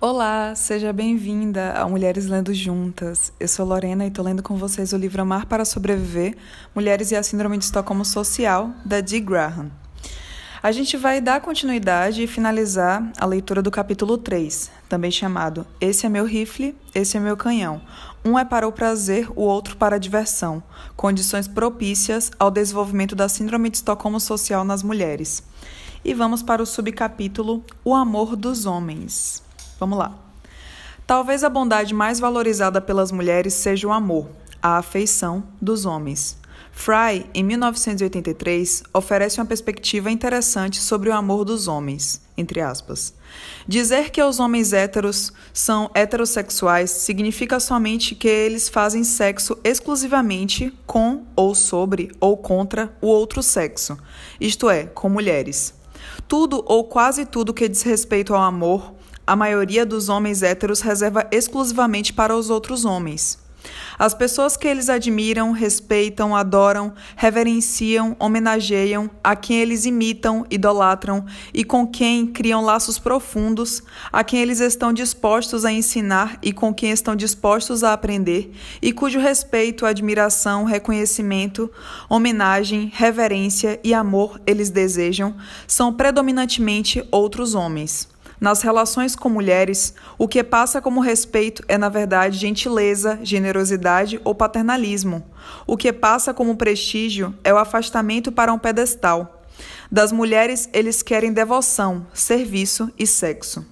Olá, seja bem-vinda a Mulheres Lendo Juntas. Eu sou Lorena e estou lendo com vocês o livro Amar para Sobreviver: Mulheres e a Síndrome de Estocolmo Social, da Dee Graham. A gente vai dar continuidade e finalizar a leitura do capítulo 3, também chamado Esse é meu rifle, esse é meu canhão. Um é para o prazer, o outro para a diversão. Condições propícias ao desenvolvimento da Síndrome de Estocolmo Social nas mulheres. E vamos para o subcapítulo O Amor dos Homens. Vamos lá. Talvez a bondade mais valorizada pelas mulheres seja o amor, a afeição dos homens. Fry, em 1983, oferece uma perspectiva interessante sobre o amor dos homens, entre aspas. Dizer que os homens héteros são heterossexuais significa somente que eles fazem sexo exclusivamente com ou sobre ou contra o outro sexo, isto é, com mulheres. Tudo ou quase tudo que diz respeito ao amor, a maioria dos homens héteros reserva exclusivamente para os outros homens. As pessoas que eles admiram, respeitam, adoram, reverenciam, homenageiam, a quem eles imitam, idolatram e com quem criam laços profundos, a quem eles estão dispostos a ensinar e com quem estão dispostos a aprender, e cujo respeito, admiração, reconhecimento, homenagem, reverência e amor eles desejam, são predominantemente outros homens. Nas relações com mulheres, o que passa como respeito é, na verdade, gentileza, generosidade ou paternalismo. O que passa como prestígio é o afastamento para um pedestal. Das mulheres, eles querem devoção, serviço e sexo.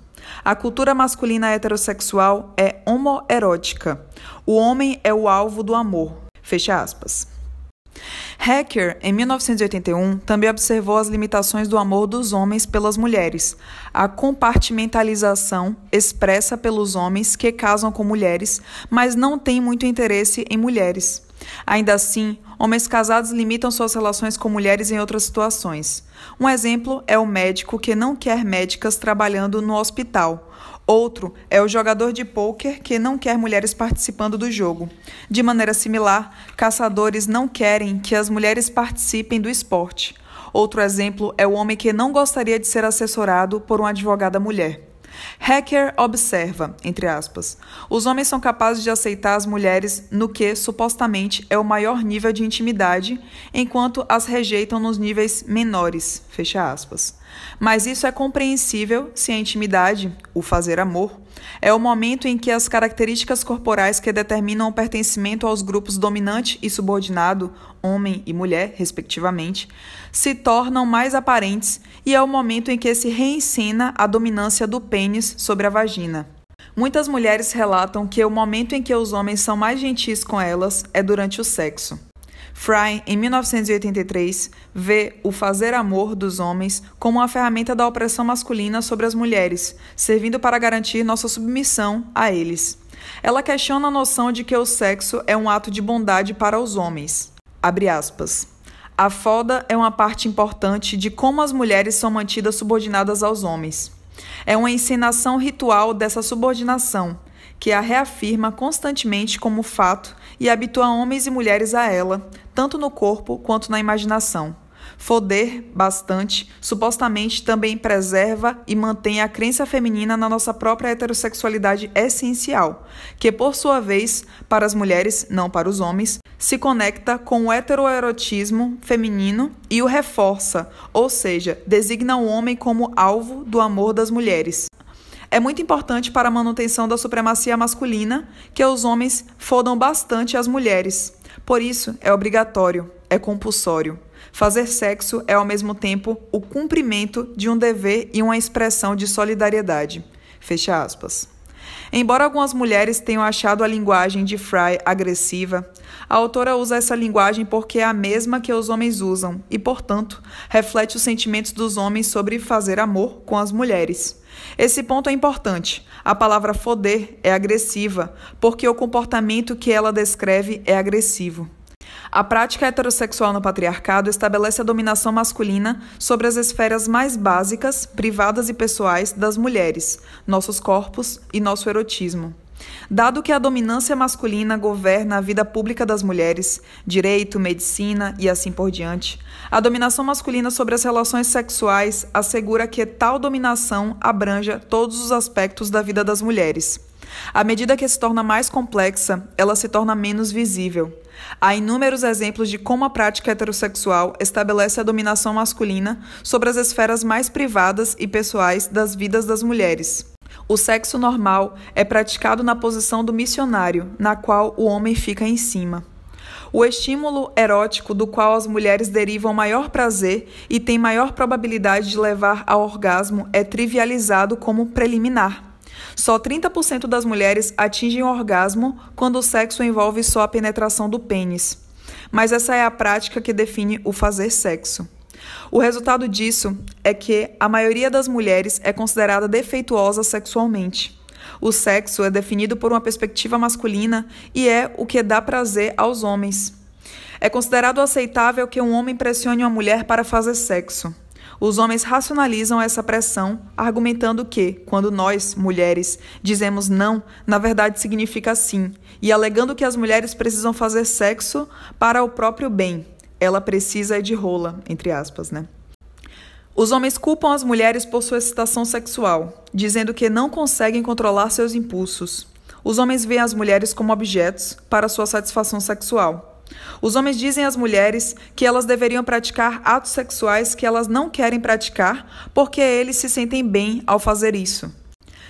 A cultura masculina heterossexual é homoerótica. O homem é o alvo do amor. Fecha aspas. Hacker, em 1981, também observou as limitações do amor dos homens pelas mulheres, a compartimentalização expressa pelos homens que casam com mulheres, mas não têm muito interesse em mulheres. Ainda assim, homens casados limitam suas relações com mulheres em outras situações. Um exemplo é o médico que não quer médicas trabalhando no hospital. Outro é o jogador de pôquer que não quer mulheres participando do jogo. De maneira similar, caçadores não querem que as mulheres participem do esporte. Outro exemplo é o homem que não gostaria de ser assessorado por uma advogada mulher. Hacker observa, entre aspas, os homens são capazes de aceitar as mulheres no que, supostamente, é o maior nível de intimidade, enquanto as rejeitam nos níveis menores, fecha aspas. Mas isso é compreensível se a intimidade, o fazer amor, é o momento em que as características corporais que determinam o pertencimento aos grupos dominante e subordinado, homem e mulher, respectivamente, se tornam mais aparentes e é o momento em que se reensina a dominância do pênis sobre a vagina. Muitas mulheres relatam que o momento em que os homens são mais gentis com elas é durante o sexo. Fry, em 1983, vê o fazer amor dos homens como uma ferramenta da opressão masculina sobre as mulheres, servindo para garantir nossa submissão a eles. Ela questiona a noção de que o sexo é um ato de bondade para os homens. Abre aspas. A foda é uma parte importante de como as mulheres são mantidas subordinadas aos homens. É uma encenação ritual dessa subordinação, que a reafirma constantemente como fato e habitua homens e mulheres a ela, tanto no corpo quanto na imaginação. Foder bastante, supostamente também preserva e mantém a crença feminina na nossa própria heterossexualidade essencial, que, por sua vez, para as mulheres, não para os homens, se conecta com o heteroerotismo feminino e o reforça, ou seja, designa o homem como alvo do amor das mulheres. É muito importante para a manutenção da supremacia masculina que os homens fodam bastante as mulheres. Por isso, é obrigatório, é compulsório. Fazer sexo é ao mesmo tempo o cumprimento de um dever e uma expressão de solidariedade. Fecha aspas. Embora algumas mulheres tenham achado a linguagem de Fry agressiva, a autora usa essa linguagem porque é a mesma que os homens usam e, portanto, reflete os sentimentos dos homens sobre fazer amor com as mulheres. Esse ponto é importante. A palavra foder é agressiva, porque o comportamento que ela descreve é agressivo. A prática heterossexual no patriarcado estabelece a dominação masculina sobre as esferas mais básicas, privadas e pessoais das mulheres, nossos corpos e nosso erotismo. Dado que a dominância masculina governa a vida pública das mulheres, direito, medicina e assim por diante, a dominação masculina sobre as relações sexuais assegura que tal dominação abranja todos os aspectos da vida das mulheres. À medida que se torna mais complexa, ela se torna menos visível. Há inúmeros exemplos de como a prática heterossexual estabelece a dominação masculina sobre as esferas mais privadas e pessoais das vidas das mulheres. O sexo normal é praticado na posição do missionário, na qual o homem fica em cima. O estímulo erótico do qual as mulheres derivam maior prazer e têm maior probabilidade de levar ao orgasmo é trivializado como preliminar. Só 30% das mulheres atingem o orgasmo quando o sexo envolve só a penetração do pênis. Mas essa é a prática que define o fazer sexo. O resultado disso é que a maioria das mulheres é considerada defeituosa sexualmente. O sexo é definido por uma perspectiva masculina e é o que dá prazer aos homens. É considerado aceitável que um homem pressione uma mulher para fazer sexo. Os homens racionalizam essa pressão, argumentando que, quando nós, mulheres, dizemos não, na verdade significa sim, e alegando que as mulheres precisam fazer sexo para o próprio bem. Ela precisa de rola, entre aspas, né? Os homens culpam as mulheres por sua excitação sexual, dizendo que não conseguem controlar seus impulsos. Os homens veem as mulheres como objetos para sua satisfação sexual. Os homens dizem às mulheres que elas deveriam praticar atos sexuais que elas não querem praticar porque eles se sentem bem ao fazer isso.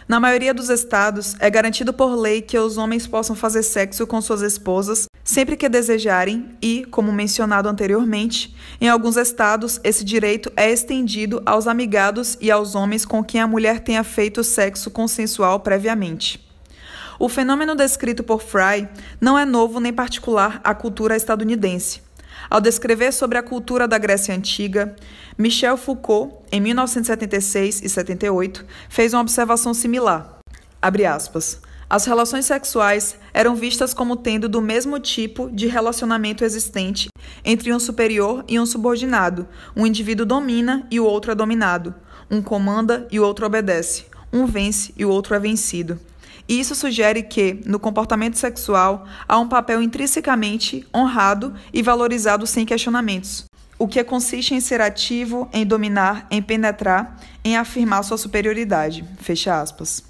Na maioria dos estados, é garantido por lei que os homens possam fazer sexo com suas esposas sempre que desejarem e, como mencionado anteriormente, em alguns estados esse direito é estendido aos amigados e aos homens com quem a mulher tenha feito sexo consensual previamente. O fenômeno descrito por Fry não é novo nem particular à cultura estadunidense. Ao descrever sobre a cultura da Grécia Antiga, Michel Foucault, em 1976 e 78, fez uma observação similar. Aspas, As relações sexuais eram vistas como tendo do mesmo tipo de relacionamento existente entre um superior e um subordinado. Um indivíduo domina e o outro é dominado. Um comanda e o outro obedece. Um vence e o outro é vencido. Isso sugere que, no comportamento sexual, há um papel intrinsecamente honrado e valorizado sem questionamentos, o que consiste em ser ativo, em dominar, em penetrar, em afirmar sua superioridade. Fecha aspas.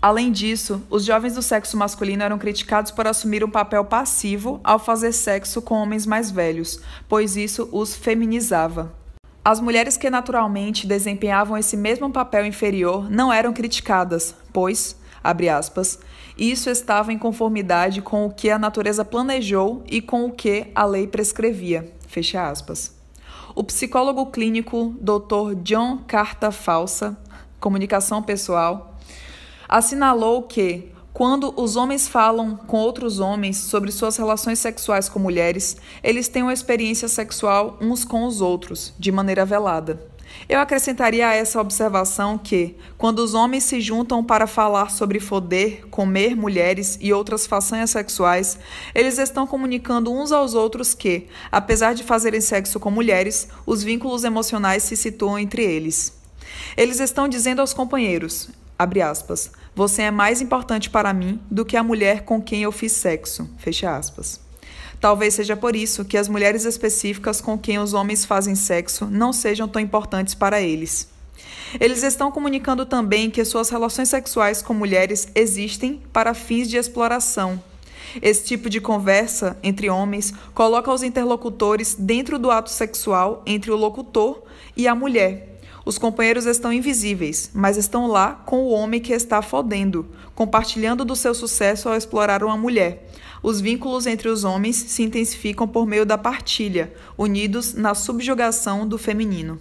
Além disso, os jovens do sexo masculino eram criticados por assumir um papel passivo ao fazer sexo com homens mais velhos, pois isso os feminizava. As mulheres que naturalmente desempenhavam esse mesmo papel inferior não eram criticadas, pois, abre aspas, isso estava em conformidade com o que a natureza planejou e com o que a lei prescrevia, fecha aspas. O psicólogo clínico Dr. John Carta Falsa, comunicação pessoal, assinalou que quando os homens falam com outros homens sobre suas relações sexuais com mulheres, eles têm uma experiência sexual uns com os outros, de maneira velada. Eu acrescentaria a essa observação que, quando os homens se juntam para falar sobre foder, comer mulheres e outras façanhas sexuais, eles estão comunicando uns aos outros que, apesar de fazerem sexo com mulheres, os vínculos emocionais se situam entre eles. Eles estão dizendo aos companheiros: abre aspas, você é mais importante para mim do que a mulher com quem eu fiz sexo, fecha aspas. Talvez seja por isso que as mulheres específicas com quem os homens fazem sexo não sejam tão importantes para eles. Eles estão comunicando também que suas relações sexuais com mulheres existem para fins de exploração. Esse tipo de conversa entre homens coloca os interlocutores dentro do ato sexual entre o locutor e a mulher. Os companheiros estão invisíveis, mas estão lá com o homem que está fodendo, compartilhando do seu sucesso ao explorar uma mulher, os vínculos entre os homens se intensificam por meio da partilha, unidos na subjugação do feminino.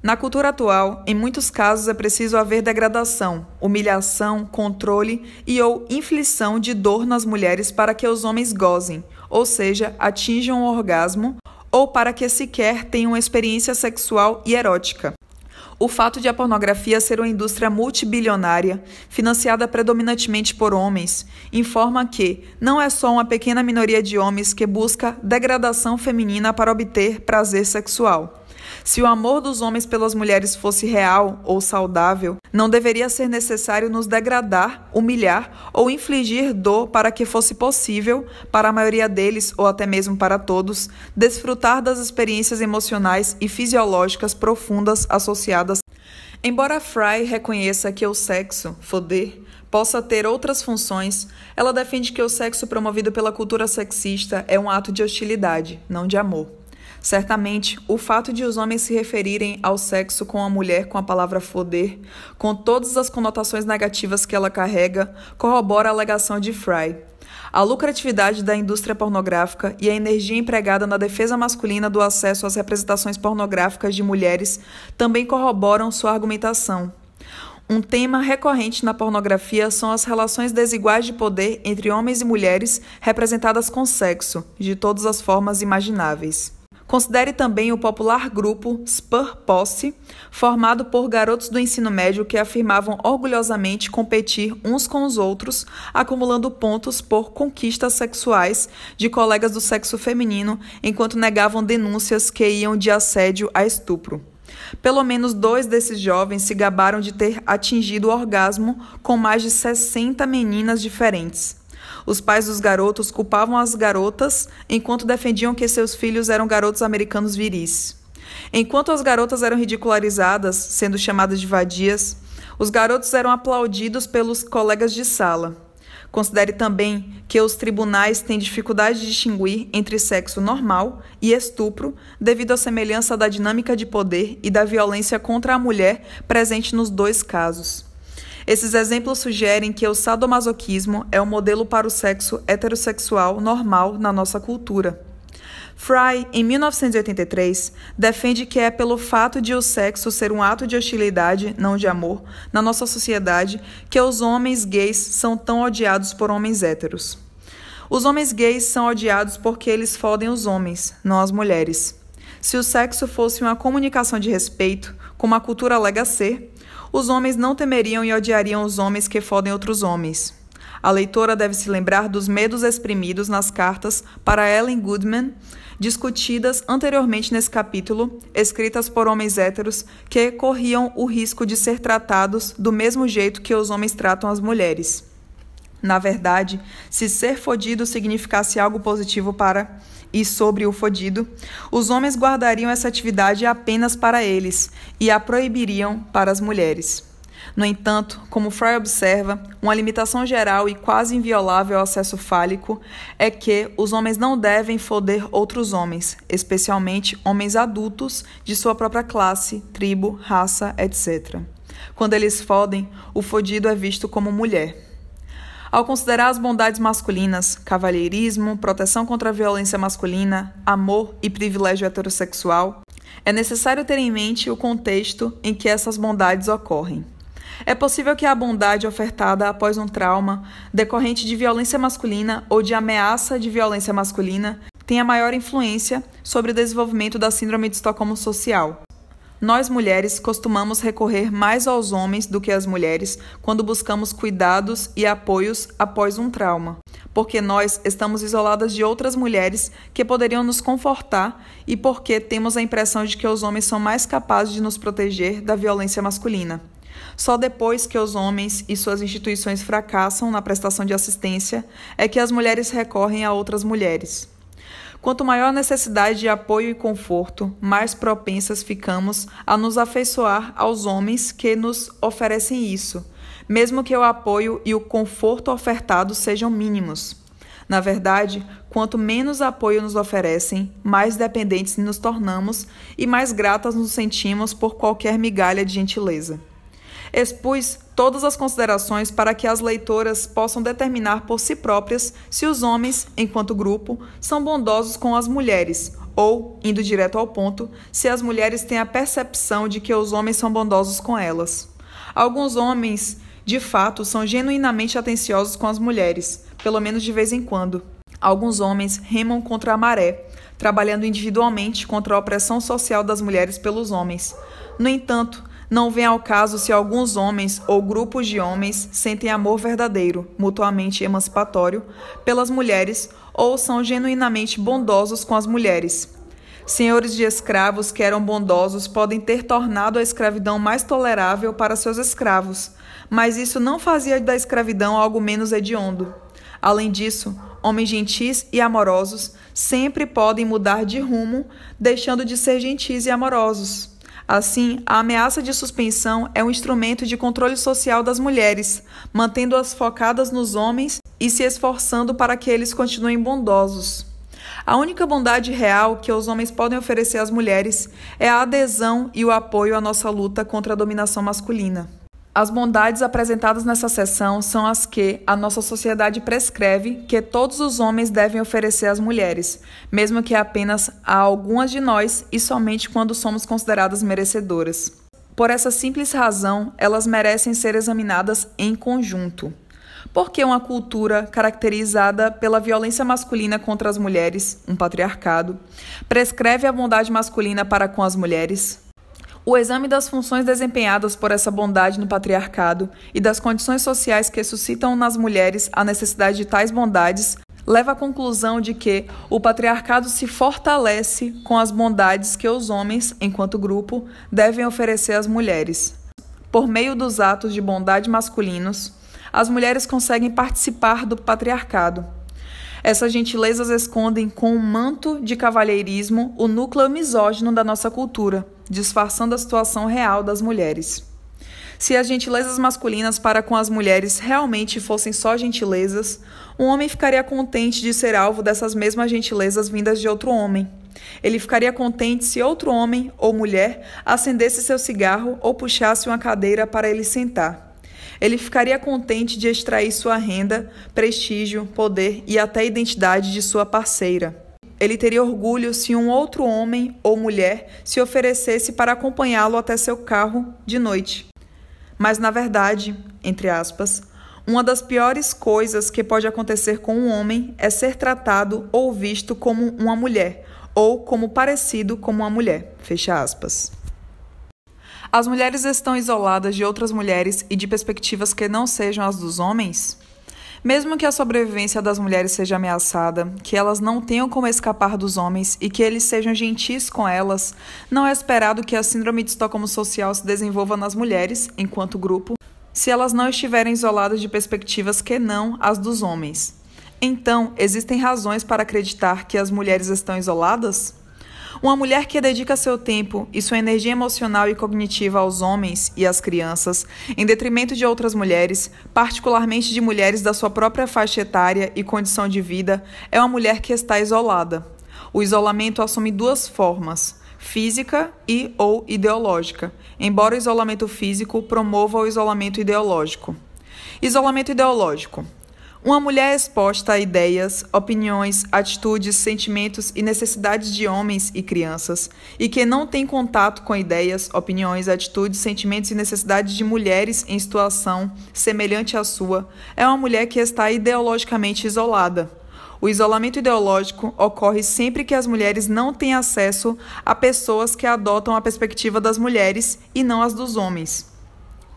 Na cultura atual, em muitos casos é preciso haver degradação, humilhação, controle e ou inflição de dor nas mulheres para que os homens gozem, ou seja, atinjam o orgasmo, ou para que sequer tenham experiência sexual e erótica. O fato de a pornografia ser uma indústria multibilionária, financiada predominantemente por homens, informa que não é só uma pequena minoria de homens que busca degradação feminina para obter prazer sexual. Se o amor dos homens pelas mulheres fosse real ou saudável, não deveria ser necessário nos degradar, humilhar ou infligir dor para que fosse possível, para a maioria deles ou até mesmo para todos, desfrutar das experiências emocionais e fisiológicas profundas associadas. Embora Fry reconheça que o sexo, foder, possa ter outras funções, ela defende que o sexo promovido pela cultura sexista é um ato de hostilidade, não de amor. Certamente, o fato de os homens se referirem ao sexo com a mulher com a palavra foder, com todas as conotações negativas que ela carrega, corrobora a alegação de Fry. A lucratividade da indústria pornográfica e a energia empregada na defesa masculina do acesso às representações pornográficas de mulheres também corroboram sua argumentação. Um tema recorrente na pornografia são as relações desiguais de poder entre homens e mulheres representadas com sexo, de todas as formas imagináveis. Considere também o popular grupo Spur Posse, formado por garotos do ensino médio que afirmavam orgulhosamente competir uns com os outros, acumulando pontos por conquistas sexuais de colegas do sexo feminino, enquanto negavam denúncias que iam de assédio a estupro. Pelo menos dois desses jovens se gabaram de ter atingido o orgasmo com mais de 60 meninas diferentes. Os pais dos garotos culpavam as garotas, enquanto defendiam que seus filhos eram garotos americanos viris. Enquanto as garotas eram ridicularizadas, sendo chamadas de vadias, os garotos eram aplaudidos pelos colegas de sala. Considere também que os tribunais têm dificuldade de distinguir entre sexo normal e estupro devido à semelhança da dinâmica de poder e da violência contra a mulher presente nos dois casos. Esses exemplos sugerem que o sadomasoquismo é o um modelo para o sexo heterossexual normal na nossa cultura. Fry, em 1983, defende que é pelo fato de o sexo ser um ato de hostilidade, não de amor, na nossa sociedade, que os homens gays são tão odiados por homens héteros. Os homens gays são odiados porque eles fodem os homens, não as mulheres. Se o sexo fosse uma comunicação de respeito, como a cultura alega ser, os homens não temeriam e odiariam os homens que fodem outros homens. A leitora deve se lembrar dos medos exprimidos nas cartas para Ellen Goodman, discutidas anteriormente nesse capítulo, escritas por homens héteros que corriam o risco de ser tratados do mesmo jeito que os homens tratam as mulheres. Na verdade, se ser fodido significasse algo positivo para e sobre o fodido, os homens guardariam essa atividade apenas para eles e a proibiriam para as mulheres. No entanto, como Fry observa, uma limitação geral e quase inviolável ao acesso fálico é que os homens não devem foder outros homens, especialmente homens adultos de sua própria classe, tribo, raça, etc. Quando eles fodem, o fodido é visto como mulher. Ao considerar as bondades masculinas, cavalheirismo, proteção contra a violência masculina, amor e privilégio heterossexual, é necessário ter em mente o contexto em que essas bondades ocorrem. É possível que a bondade ofertada após um trauma decorrente de violência masculina ou de ameaça de violência masculina tenha maior influência sobre o desenvolvimento da Síndrome de Estocolmo Social. Nós mulheres costumamos recorrer mais aos homens do que às mulheres quando buscamos cuidados e apoios após um trauma, porque nós estamos isoladas de outras mulheres que poderiam nos confortar e porque temos a impressão de que os homens são mais capazes de nos proteger da violência masculina. Só depois que os homens e suas instituições fracassam na prestação de assistência é que as mulheres recorrem a outras mulheres. Quanto maior a necessidade de apoio e conforto, mais propensas ficamos a nos afeiçoar aos homens que nos oferecem isso, mesmo que o apoio e o conforto ofertados sejam mínimos. Na verdade, quanto menos apoio nos oferecem, mais dependentes nos tornamos e mais gratas nos sentimos por qualquer migalha de gentileza. Expus todas as considerações para que as leitoras possam determinar por si próprias se os homens, enquanto grupo, são bondosos com as mulheres, ou, indo direto ao ponto, se as mulheres têm a percepção de que os homens são bondosos com elas. Alguns homens, de fato, são genuinamente atenciosos com as mulheres, pelo menos de vez em quando. Alguns homens remam contra a maré, trabalhando individualmente contra a opressão social das mulheres pelos homens. No entanto, não vem ao caso se alguns homens ou grupos de homens sentem amor verdadeiro, mutuamente emancipatório, pelas mulheres ou são genuinamente bondosos com as mulheres. Senhores de escravos que eram bondosos podem ter tornado a escravidão mais tolerável para seus escravos, mas isso não fazia da escravidão algo menos hediondo. Além disso, homens gentis e amorosos sempre podem mudar de rumo, deixando de ser gentis e amorosos. Assim, a ameaça de suspensão é um instrumento de controle social das mulheres, mantendo-as focadas nos homens e se esforçando para que eles continuem bondosos. A única bondade real que os homens podem oferecer às mulheres é a adesão e o apoio à nossa luta contra a dominação masculina. As bondades apresentadas nessa sessão são as que a nossa sociedade prescreve que todos os homens devem oferecer às mulheres, mesmo que apenas a algumas de nós e somente quando somos consideradas merecedoras. Por essa simples razão, elas merecem ser examinadas em conjunto. Porque uma cultura caracterizada pela violência masculina contra as mulheres, um patriarcado, prescreve a bondade masculina para com as mulheres, o exame das funções desempenhadas por essa bondade no patriarcado e das condições sociais que suscitam nas mulheres a necessidade de tais bondades leva à conclusão de que o patriarcado se fortalece com as bondades que os homens, enquanto grupo, devem oferecer às mulheres. Por meio dos atos de bondade masculinos, as mulheres conseguem participar do patriarcado. Essas gentilezas escondem com um manto de cavalheirismo o núcleo misógino da nossa cultura disfarçando a situação real das mulheres. Se as gentilezas masculinas para com as mulheres realmente fossem só gentilezas, um homem ficaria contente de ser alvo dessas mesmas gentilezas vindas de outro homem. Ele ficaria contente se outro homem ou mulher acendesse seu cigarro ou puxasse uma cadeira para ele sentar. Ele ficaria contente de extrair sua renda, prestígio, poder e até identidade de sua parceira. Ele teria orgulho se um outro homem ou mulher se oferecesse para acompanhá-lo até seu carro de noite. Mas, na verdade, entre aspas, uma das piores coisas que pode acontecer com um homem é ser tratado ou visto como uma mulher, ou como parecido com uma mulher. Fecha aspas. As mulheres estão isoladas de outras mulheres e de perspectivas que não sejam as dos homens? Mesmo que a sobrevivência das mulheres seja ameaçada, que elas não tenham como escapar dos homens e que eles sejam gentis com elas, não é esperado que a síndrome de Estocolmo social se desenvolva nas mulheres, enquanto grupo, se elas não estiverem isoladas de perspectivas que não as dos homens. Então, existem razões para acreditar que as mulheres estão isoladas? Uma mulher que dedica seu tempo e sua energia emocional e cognitiva aos homens e às crianças, em detrimento de outras mulheres, particularmente de mulheres da sua própria faixa etária e condição de vida, é uma mulher que está isolada. O isolamento assume duas formas: física e ou ideológica, embora o isolamento físico promova o isolamento ideológico. Isolamento ideológico uma mulher exposta a ideias, opiniões, atitudes, sentimentos e necessidades de homens e crianças, e que não tem contato com ideias, opiniões, atitudes, sentimentos e necessidades de mulheres em situação semelhante à sua, é uma mulher que está ideologicamente isolada. O isolamento ideológico ocorre sempre que as mulheres não têm acesso a pessoas que adotam a perspectiva das mulheres e não as dos homens.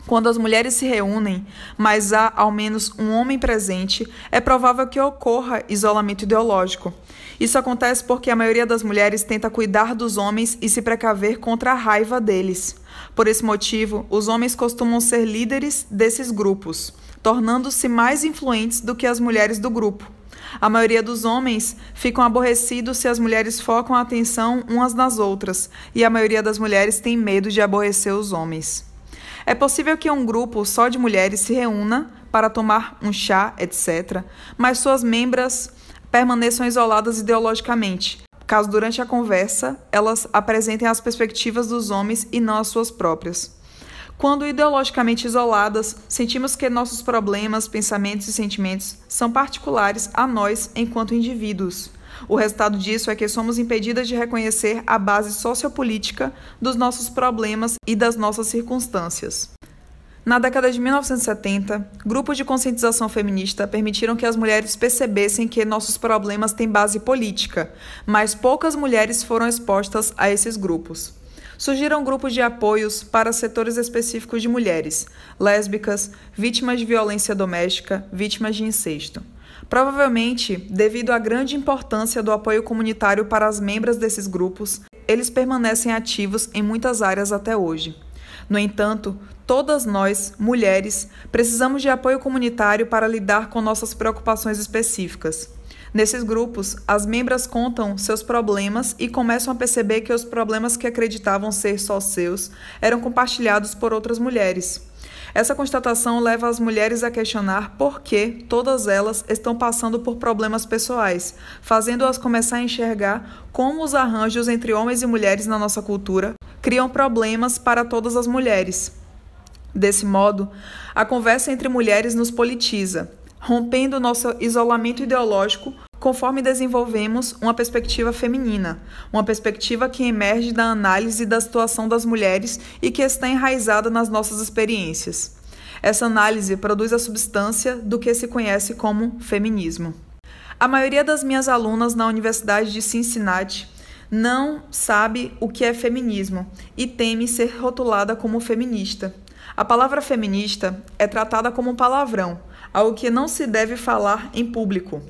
Quando as mulheres se reúnem, mas há ao menos um homem presente, é provável que ocorra isolamento ideológico. Isso acontece porque a maioria das mulheres tenta cuidar dos homens e se precaver contra a raiva deles. Por esse motivo, os homens costumam ser líderes desses grupos, tornando-se mais influentes do que as mulheres do grupo. A maioria dos homens ficam aborrecidos se as mulheres focam a atenção umas nas outras, e a maioria das mulheres tem medo de aborrecer os homens. É possível que um grupo só de mulheres se reúna para tomar um chá, etc., mas suas membras permaneçam isoladas ideologicamente, caso durante a conversa elas apresentem as perspectivas dos homens e não as suas próprias. Quando ideologicamente isoladas, sentimos que nossos problemas, pensamentos e sentimentos são particulares a nós enquanto indivíduos. O resultado disso é que somos impedidas de reconhecer a base sociopolítica dos nossos problemas e das nossas circunstâncias. Na década de 1970, grupos de conscientização feminista permitiram que as mulheres percebessem que nossos problemas têm base política, mas poucas mulheres foram expostas a esses grupos. Surgiram grupos de apoios para setores específicos de mulheres, lésbicas, vítimas de violência doméstica, vítimas de incesto. Provavelmente, devido à grande importância do apoio comunitário para as membros desses grupos, eles permanecem ativos em muitas áreas até hoje. No entanto, todas nós, mulheres, precisamos de apoio comunitário para lidar com nossas preocupações específicas. Nesses grupos, as membras contam seus problemas e começam a perceber que os problemas que acreditavam ser só seus eram compartilhados por outras mulheres. Essa constatação leva as mulheres a questionar por que todas elas estão passando por problemas pessoais, fazendo-as começar a enxergar como os arranjos entre homens e mulheres na nossa cultura criam problemas para todas as mulheres. Desse modo, a conversa entre mulheres nos politiza, rompendo nosso isolamento ideológico conforme desenvolvemos uma perspectiva feminina, uma perspectiva que emerge da análise da situação das mulheres e que está enraizada nas nossas experiências. Essa análise produz a substância do que se conhece como feminismo. A maioria das minhas alunas na Universidade de Cincinnati não sabe o que é feminismo e teme ser rotulada como feminista. A palavra feminista é tratada como um palavrão, algo que não se deve falar em público.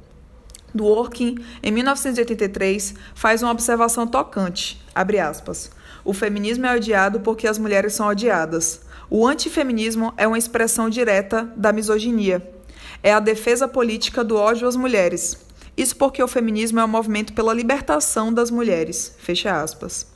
Dworkin, em 1983, faz uma observação tocante, aspas, O feminismo é odiado porque as mulheres são odiadas. O antifeminismo é uma expressão direta da misoginia. É a defesa política do ódio às mulheres. Isso porque o feminismo é um movimento pela libertação das mulheres. Fecha aspas.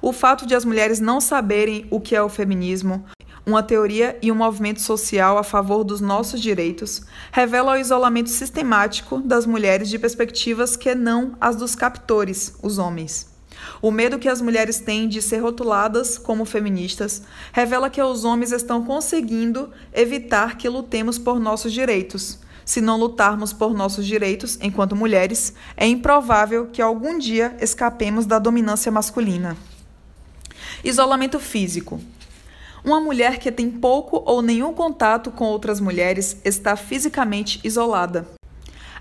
O fato de as mulheres não saberem o que é o feminismo, uma teoria e um movimento social a favor dos nossos direitos, revela o isolamento sistemático das mulheres de perspectivas que não as dos captores, os homens. O medo que as mulheres têm de ser rotuladas como feministas revela que os homens estão conseguindo evitar que lutemos por nossos direitos. Se não lutarmos por nossos direitos enquanto mulheres, é improvável que algum dia escapemos da dominância masculina. Isolamento físico. Uma mulher que tem pouco ou nenhum contato com outras mulheres está fisicamente isolada.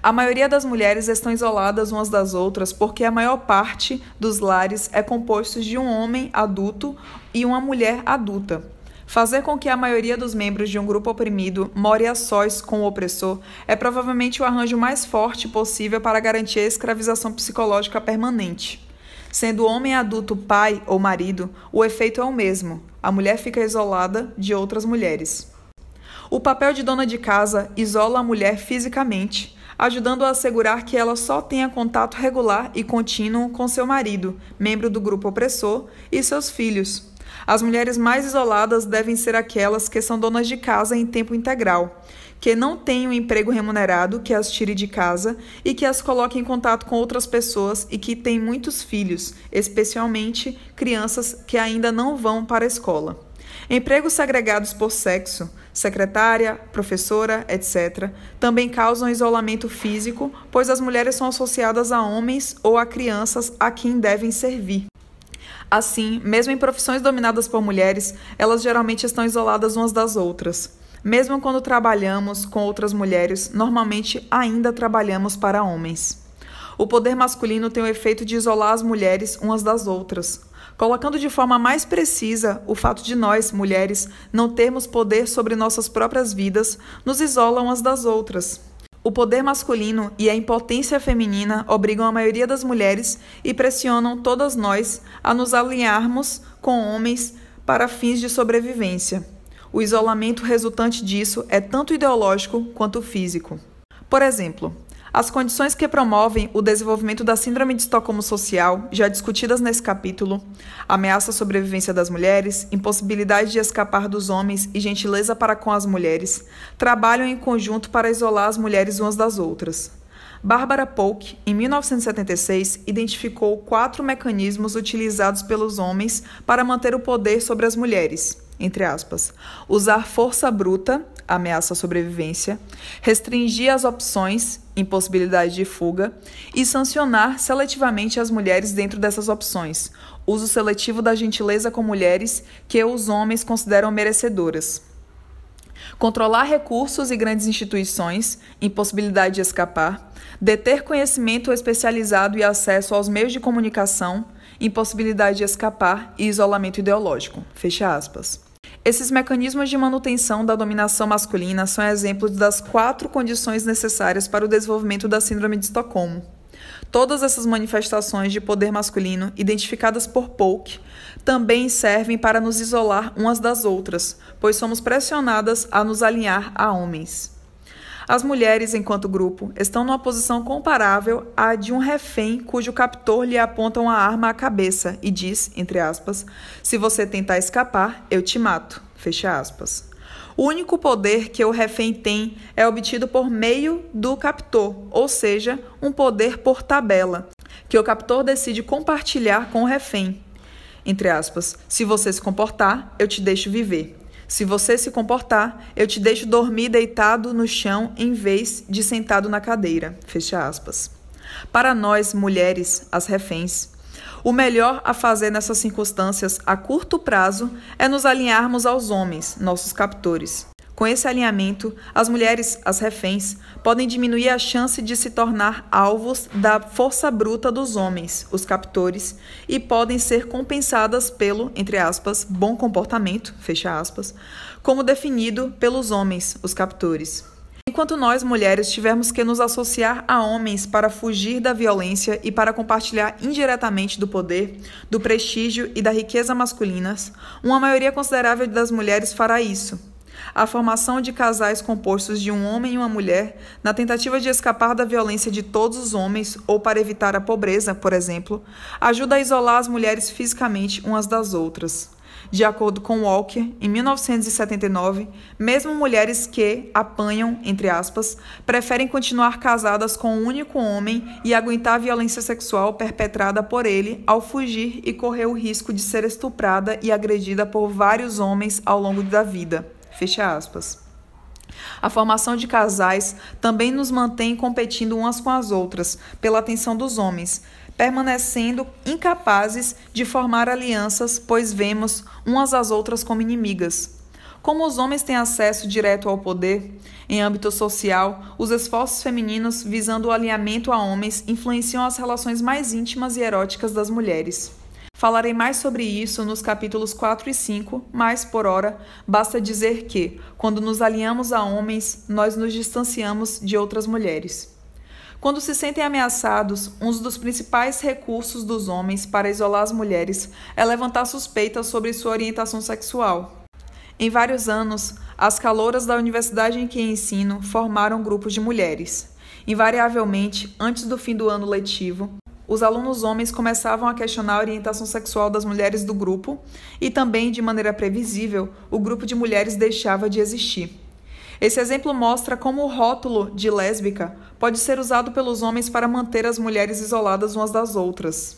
A maioria das mulheres estão isoladas umas das outras porque a maior parte dos lares é composto de um homem adulto e uma mulher adulta. Fazer com que a maioria dos membros de um grupo oprimido more a sós com o opressor é provavelmente o arranjo mais forte possível para garantir a escravização psicológica permanente. Sendo o homem adulto pai ou marido, o efeito é o mesmo: a mulher fica isolada de outras mulheres. O papel de dona de casa isola a mulher fisicamente, ajudando a assegurar que ela só tenha contato regular e contínuo com seu marido, membro do grupo opressor, e seus filhos. As mulheres mais isoladas devem ser aquelas que são donas de casa em tempo integral, que não tenham um emprego remunerado que as tire de casa e que as coloque em contato com outras pessoas e que têm muitos filhos, especialmente crianças que ainda não vão para a escola. Empregos segregados por sexo, secretária, professora, etc., também causam isolamento físico, pois as mulheres são associadas a homens ou a crianças a quem devem servir. Assim, mesmo em profissões dominadas por mulheres, elas geralmente estão isoladas umas das outras. Mesmo quando trabalhamos com outras mulheres, normalmente ainda trabalhamos para homens. O poder masculino tem o efeito de isolar as mulheres umas das outras, colocando de forma mais precisa o fato de nós, mulheres, não termos poder sobre nossas próprias vidas, nos isola umas das outras. O poder masculino e a impotência feminina obrigam a maioria das mulheres e pressionam todas nós a nos alinharmos com homens para fins de sobrevivência. O isolamento resultante disso é tanto ideológico quanto físico. Por exemplo, as condições que promovem o desenvolvimento da Síndrome de Estocolmo Social, já discutidas nesse capítulo, ameaça à sobrevivência das mulheres, impossibilidade de escapar dos homens e gentileza para com as mulheres, trabalham em conjunto para isolar as mulheres umas das outras. Barbara Polk, em 1976, identificou quatro mecanismos utilizados pelos homens para manter o poder sobre as mulheres entre aspas, usar força bruta, ameaça à sobrevivência, restringir as opções, impossibilidade de fuga, e sancionar seletivamente as mulheres dentro dessas opções, uso seletivo da gentileza com mulheres que os homens consideram merecedoras. Controlar recursos e grandes instituições, impossibilidade de escapar, deter conhecimento especializado e acesso aos meios de comunicação, impossibilidade de escapar e isolamento ideológico. Fecha aspas. Esses mecanismos de manutenção da dominação masculina são exemplos das quatro condições necessárias para o desenvolvimento da Síndrome de Estocolmo. Todas essas manifestações de poder masculino, identificadas por Polk, também servem para nos isolar umas das outras, pois somos pressionadas a nos alinhar a homens. As mulheres, enquanto grupo, estão numa posição comparável à de um refém cujo captor lhe aponta uma arma à cabeça e diz, entre aspas, se você tentar escapar, eu te mato. Fecha aspas. O único poder que o refém tem é obtido por meio do captor, ou seja, um poder por tabela, que o captor decide compartilhar com o refém. Entre aspas, se você se comportar, eu te deixo viver. Se você se comportar, eu te deixo dormir deitado no chão em vez de sentado na cadeira. Fecha aspas. Para nós, mulheres, as reféns, o melhor a fazer nessas circunstâncias a curto prazo é nos alinharmos aos homens, nossos captores. Com esse alinhamento, as mulheres, as reféns, podem diminuir a chance de se tornar alvos da força bruta dos homens, os captores, e podem ser compensadas pelo, entre aspas, bom comportamento, fecha aspas, como definido pelos homens, os captores. Enquanto nós, mulheres, tivermos que nos associar a homens para fugir da violência e para compartilhar indiretamente do poder, do prestígio e da riqueza masculinas, uma maioria considerável das mulheres fará isso a formação de casais compostos de um homem e uma mulher, na tentativa de escapar da violência de todos os homens ou para evitar a pobreza, por exemplo, ajuda a isolar as mulheres fisicamente umas das outras. De acordo com Walker, em 1979, mesmo mulheres que apanham, entre aspas, preferem continuar casadas com um único homem e aguentar a violência sexual perpetrada por ele ao fugir e correr o risco de ser estuprada e agredida por vários homens ao longo da vida. Fecha aspas. A formação de casais também nos mantém competindo umas com as outras pela atenção dos homens, permanecendo incapazes de formar alianças, pois vemos umas às outras como inimigas. Como os homens têm acesso direto ao poder, em âmbito social, os esforços femininos visando o alinhamento a homens influenciam as relações mais íntimas e eróticas das mulheres. Falarei mais sobre isso nos capítulos 4 e 5, mas, por ora, basta dizer que, quando nos alinhamos a homens, nós nos distanciamos de outras mulheres. Quando se sentem ameaçados, um dos principais recursos dos homens para isolar as mulheres é levantar suspeitas sobre sua orientação sexual. Em vários anos, as calouras da universidade em que ensino formaram grupos de mulheres. Invariavelmente, antes do fim do ano letivo, os alunos homens começavam a questionar a orientação sexual das mulheres do grupo e também, de maneira previsível, o grupo de mulheres deixava de existir. Esse exemplo mostra como o rótulo de lésbica pode ser usado pelos homens para manter as mulheres isoladas umas das outras.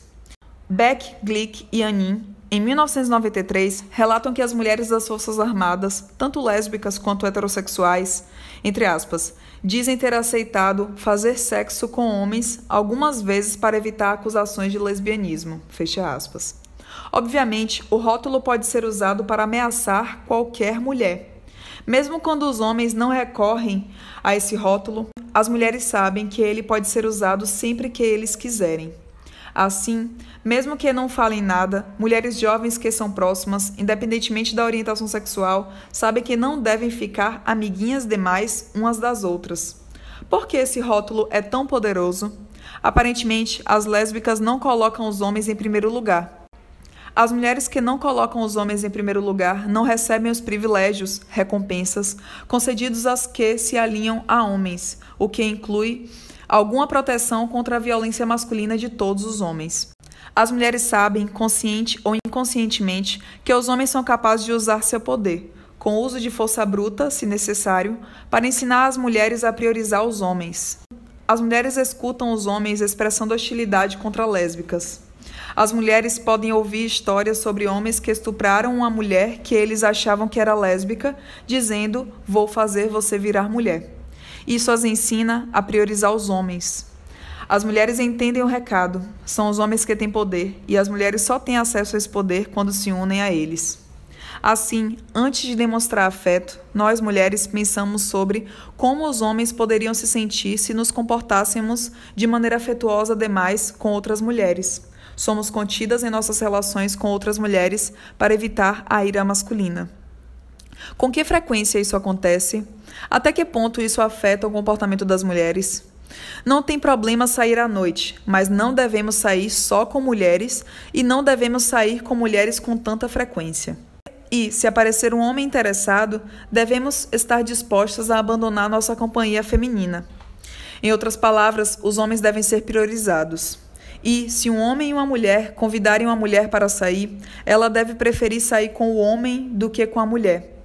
Beck, Glick e Anin, em 1993, relatam que as mulheres das Forças Armadas, tanto lésbicas quanto heterossexuais, entre aspas, dizem ter aceitado fazer sexo com homens algumas vezes para evitar acusações de lesbianismo. Fecha aspas. Obviamente, o rótulo pode ser usado para ameaçar qualquer mulher. Mesmo quando os homens não recorrem a esse rótulo, as mulheres sabem que ele pode ser usado sempre que eles quiserem. Assim, mesmo que não falem nada, mulheres jovens que são próximas, independentemente da orientação sexual, sabem que não devem ficar amiguinhas demais umas das outras. Por que esse rótulo é tão poderoso? Aparentemente, as lésbicas não colocam os homens em primeiro lugar. As mulheres que não colocam os homens em primeiro lugar não recebem os privilégios, recompensas, concedidos às que se alinham a homens, o que inclui alguma proteção contra a violência masculina de todos os homens. As mulheres sabem, consciente ou inconscientemente, que os homens são capazes de usar seu poder, com uso de força bruta, se necessário, para ensinar as mulheres a priorizar os homens. As mulheres escutam os homens expressando hostilidade contra lésbicas. As mulheres podem ouvir histórias sobre homens que estupraram uma mulher que eles achavam que era lésbica, dizendo: Vou fazer você virar mulher. Isso as ensina a priorizar os homens. As mulheres entendem o recado, são os homens que têm poder, e as mulheres só têm acesso a esse poder quando se unem a eles. Assim, antes de demonstrar afeto, nós mulheres pensamos sobre como os homens poderiam se sentir se nos comportássemos de maneira afetuosa demais com outras mulheres. Somos contidas em nossas relações com outras mulheres para evitar a ira masculina. Com que frequência isso acontece? Até que ponto isso afeta o comportamento das mulheres? Não tem problema sair à noite, mas não devemos sair só com mulheres e não devemos sair com mulheres com tanta frequência. E, se aparecer um homem interessado, devemos estar dispostos a abandonar nossa companhia feminina. Em outras palavras, os homens devem ser priorizados. E, se um homem e uma mulher convidarem uma mulher para sair, ela deve preferir sair com o homem do que com a mulher.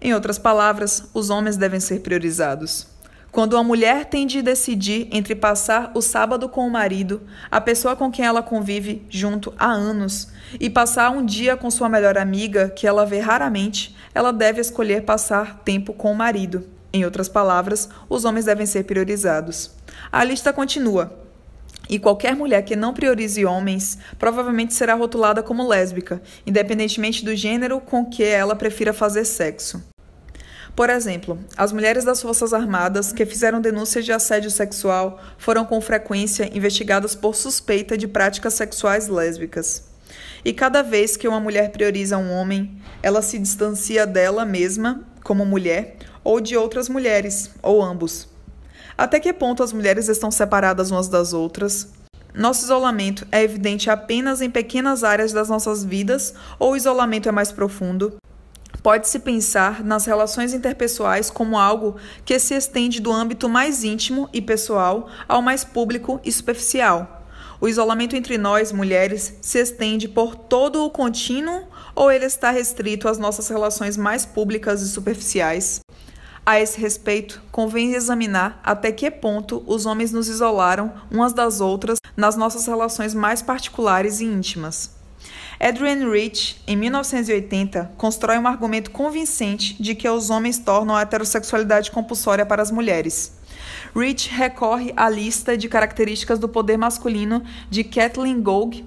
Em outras palavras, os homens devem ser priorizados. Quando uma mulher tem de decidir entre passar o sábado com o marido, a pessoa com quem ela convive junto há anos, e passar um dia com sua melhor amiga, que ela vê raramente, ela deve escolher passar tempo com o marido. Em outras palavras, os homens devem ser priorizados. A lista continua. E qualquer mulher que não priorize homens provavelmente será rotulada como lésbica, independentemente do gênero com que ela prefira fazer sexo. Por exemplo, as mulheres das Forças Armadas que fizeram denúncias de assédio sexual foram com frequência investigadas por suspeita de práticas sexuais lésbicas. E cada vez que uma mulher prioriza um homem, ela se distancia dela mesma, como mulher, ou de outras mulheres, ou ambos. Até que ponto as mulheres estão separadas umas das outras? Nosso isolamento é evidente apenas em pequenas áreas das nossas vidas ou o isolamento é mais profundo? Pode-se pensar nas relações interpessoais como algo que se estende do âmbito mais íntimo e pessoal ao mais público e superficial. O isolamento entre nós, mulheres, se estende por todo o contínuo ou ele está restrito às nossas relações mais públicas e superficiais? A esse respeito, convém examinar até que ponto os homens nos isolaram umas das outras nas nossas relações mais particulares e íntimas. Adrian Rich, em 1980, constrói um argumento convincente de que os homens tornam a heterossexualidade compulsória para as mulheres. Rich recorre à lista de características do poder masculino de Kathleen Gould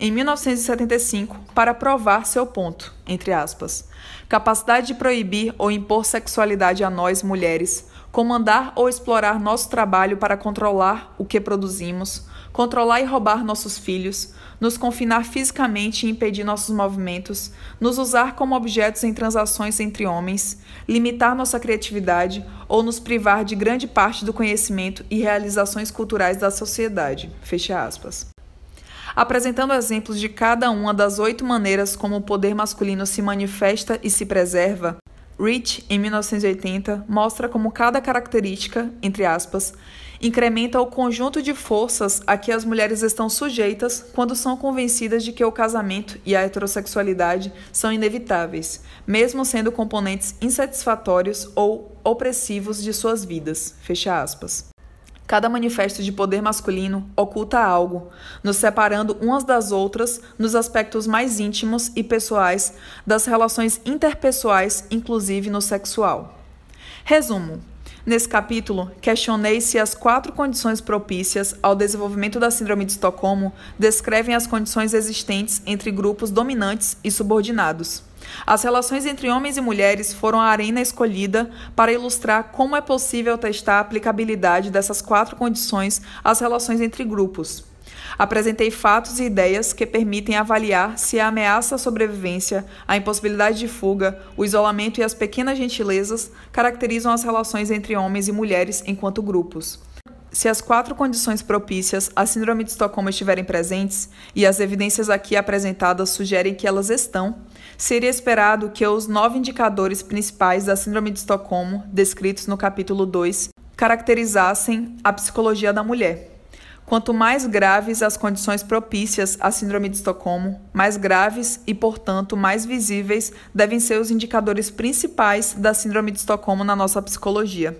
em 1975 para provar seu ponto, entre aspas. Capacidade de proibir ou impor sexualidade a nós, mulheres, comandar ou explorar nosso trabalho para controlar o que produzimos, controlar e roubar nossos filhos, nos confinar fisicamente e impedir nossos movimentos, nos usar como objetos em transações entre homens, limitar nossa criatividade ou nos privar de grande parte do conhecimento e realizações culturais da sociedade. Fecha aspas. Apresentando exemplos de cada uma das oito maneiras como o poder masculino se manifesta e se preserva, Rich, em 1980, mostra como cada característica, entre aspas, incrementa o conjunto de forças a que as mulheres estão sujeitas quando são convencidas de que o casamento e a heterossexualidade são inevitáveis, mesmo sendo componentes insatisfatórios ou opressivos de suas vidas. Fecha aspas. Cada manifesto de poder masculino oculta algo, nos separando umas das outras nos aspectos mais íntimos e pessoais das relações interpessoais, inclusive no sexual. Resumo: Nesse capítulo, questionei se as quatro condições propícias ao desenvolvimento da Síndrome de Estocolmo descrevem as condições existentes entre grupos dominantes e subordinados. As relações entre homens e mulheres foram a arena escolhida para ilustrar como é possível testar a aplicabilidade dessas quatro condições às relações entre grupos. Apresentei fatos e ideias que permitem avaliar se a ameaça à sobrevivência, a impossibilidade de fuga, o isolamento e as pequenas gentilezas caracterizam as relações entre homens e mulheres enquanto grupos. Se as quatro condições propícias à Síndrome de Estocolmo estiverem presentes, e as evidências aqui apresentadas sugerem que elas estão, seria esperado que os nove indicadores principais da Síndrome de Estocolmo, descritos no capítulo 2, caracterizassem a psicologia da mulher. Quanto mais graves as condições propícias à Síndrome de Estocolmo, mais graves e, portanto, mais visíveis devem ser os indicadores principais da Síndrome de Estocolmo na nossa psicologia.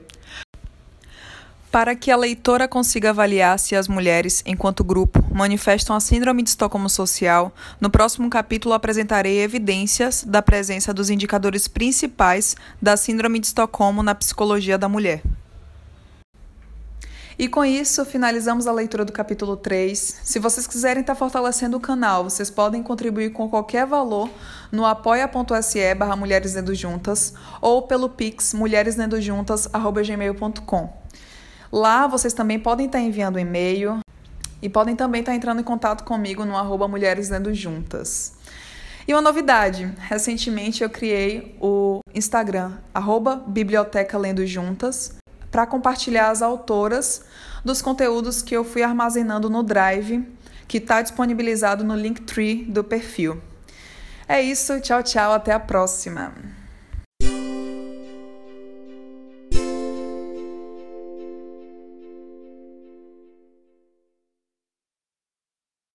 Para que a leitora consiga avaliar se as mulheres, enquanto grupo, manifestam a Síndrome de Estocolmo social, no próximo capítulo apresentarei evidências da presença dos indicadores principais da Síndrome de Estocolmo na psicologia da mulher. E com isso, finalizamos a leitura do capítulo 3. Se vocês quiserem estar fortalecendo o canal, vocês podem contribuir com qualquer valor no apoia.se barra Mulheres Juntas ou pelo pix mulheresnendojuntas.gmail.com. Lá vocês também podem estar enviando e-mail e podem também estar entrando em contato comigo no arroba Mulheres Juntas. E uma novidade: recentemente eu criei o Instagram, arroba Biblioteca Lendo Juntas, para compartilhar as autoras dos conteúdos que eu fui armazenando no Drive, que está disponibilizado no Linktree do perfil. É isso, tchau, tchau, até a próxima!